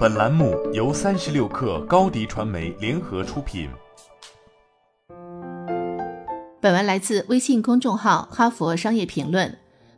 本栏目由三十六氪高低传媒联合出品。本文来自微信公众号《哈佛商业评论》。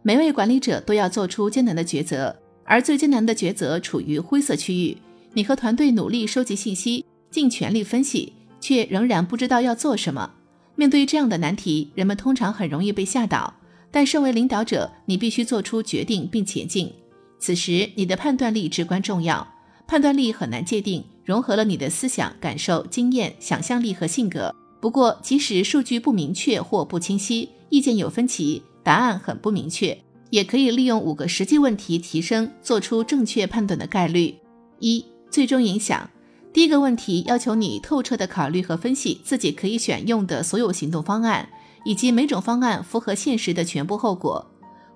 每位管理者都要做出艰难的抉择，而最艰难的抉择处于灰色区域。你和团队努力收集信息，尽全力分析，却仍然不知道要做什么。面对这样的难题，人们通常很容易被吓倒。但身为领导者，你必须做出决定并前进。此时，你的判断力至关重要。判断力很难界定，融合了你的思想、感受、经验、想象力和性格。不过，即使数据不明确或不清晰，意见有分歧，答案很不明确，也可以利用五个实际问题提升做出正确判断的概率。一、最终影响。第一个问题要求你透彻地考虑和分析自己可以选用的所有行动方案，以及每种方案符合现实的全部后果。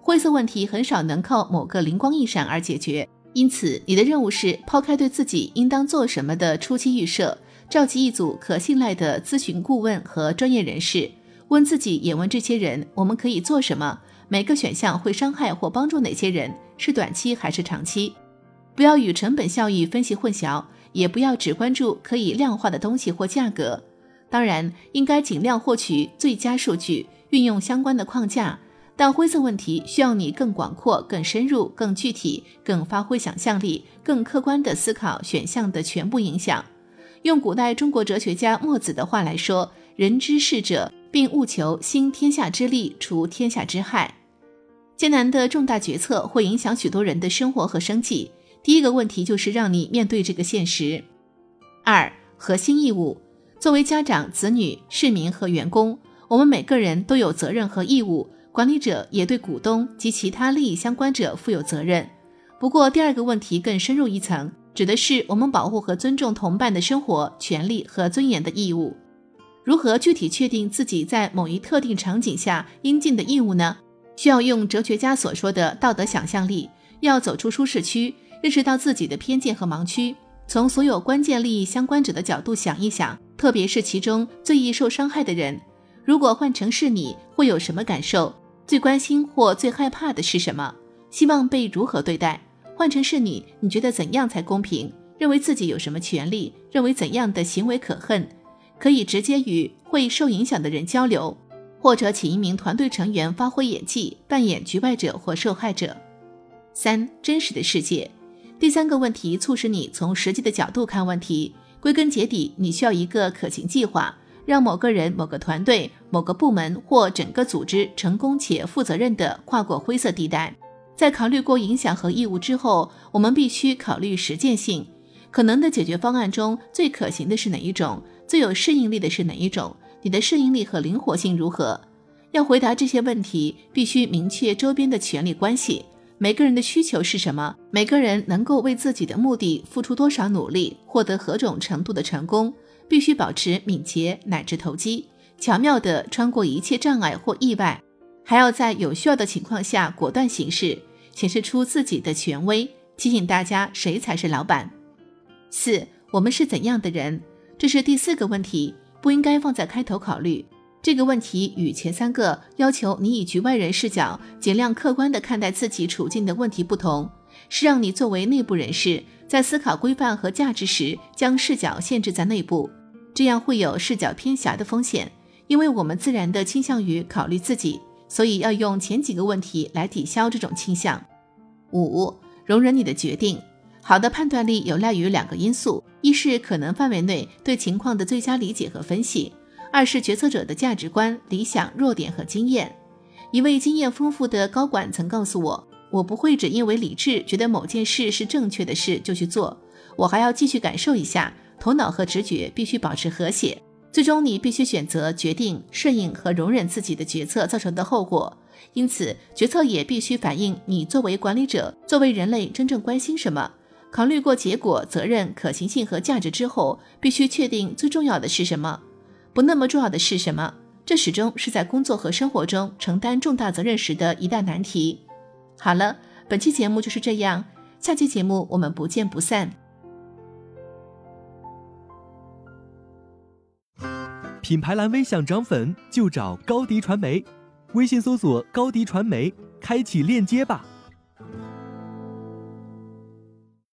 灰色问题很少能靠某个灵光一闪而解决。因此，你的任务是抛开对自己应当做什么的初期预设，召集一组可信赖的咨询顾问和专业人士，问自己也问这些人：我们可以做什么？每个选项会伤害或帮助哪些人？是短期还是长期？不要与成本效益分析混淆，也不要只关注可以量化的东西或价格。当然，应该尽量获取最佳数据，运用相关的框架。但灰色问题需要你更广阔、更深入、更具体、更发挥想象力、更客观地思考选项的全部影响。用古代中国哲学家墨子的话来说：“人之事者，并务求兴天下之利，除天下之害。”艰难的重大决策会影响许多人的生活和生计。第一个问题就是让你面对这个现实。二、核心义务。作为家长、子女、市民和员工，我们每个人都有责任和义务。管理者也对股东及其他利益相关者负有责任。不过，第二个问题更深入一层，指的是我们保护和尊重同伴的生活、权利和尊严的义务。如何具体确定自己在某一特定场景下应尽的义务呢？需要用哲学家所说的道德想象力，要走出舒适区，认识到自己的偏见和盲区，从所有关键利益相关者的角度想一想，特别是其中最易受伤害的人。如果换成是你，会有什么感受？最关心或最害怕的是什么？希望被如何对待？换成是你，你觉得怎样才公平？认为自己有什么权利？认为怎样的行为可恨？可以直接与会受影响的人交流，或者请一名团队成员发挥演技，扮演局外者或受害者。三、真实的世界。第三个问题促使你从实际的角度看问题。归根结底，你需要一个可行计划。让某个人、某个团队、某个部门或整个组织成功且负责任地跨过灰色地带。在考虑过影响和义务之后，我们必须考虑实践性。可能的解决方案中最可行的是哪一种？最有适应力的是哪一种？你的适应力和灵活性如何？要回答这些问题，必须明确周边的权利关系。每个人的需求是什么？每个人能够为自己的目的付出多少努力，获得何种程度的成功？必须保持敏捷乃至投机，巧妙地穿过一切障碍或意外，还要在有需要的情况下果断行事，显示出自己的权威，提醒大家谁才是老板。四，我们是怎样的人？这是第四个问题，不应该放在开头考虑。这个问题与前三个要求你以局外人视角，尽量客观地看待自己处境的问题不同，是让你作为内部人士。在思考规范和价值时，将视角限制在内部，这样会有视角偏狭的风险。因为我们自然的倾向于考虑自己，所以要用前几个问题来抵消这种倾向。五、容忍你的决定。好的判断力有赖于两个因素：一是可能范围内对情况的最佳理解和分析；二是决策者的价值观、理想、弱点和经验。一位经验丰富的高管曾告诉我。我不会只因为理智觉得某件事是正确的事就去做，我还要继续感受一下。头脑和直觉必须保持和谐。最终，你必须选择决定、顺应和容忍自己的决策造成的后果。因此，决策也必须反映你作为管理者、作为人类真正关心什么。考虑过结果、责任、可行性和价值之后，必须确定最重要的是什么，不那么重要的是什么。这始终是在工作和生活中承担重大责任时的一大难题。好了，本期节目就是这样，下期节目我们不见不散。品牌蓝 V 想涨粉就找高迪传媒，微信搜索高迪传媒，开启链接吧。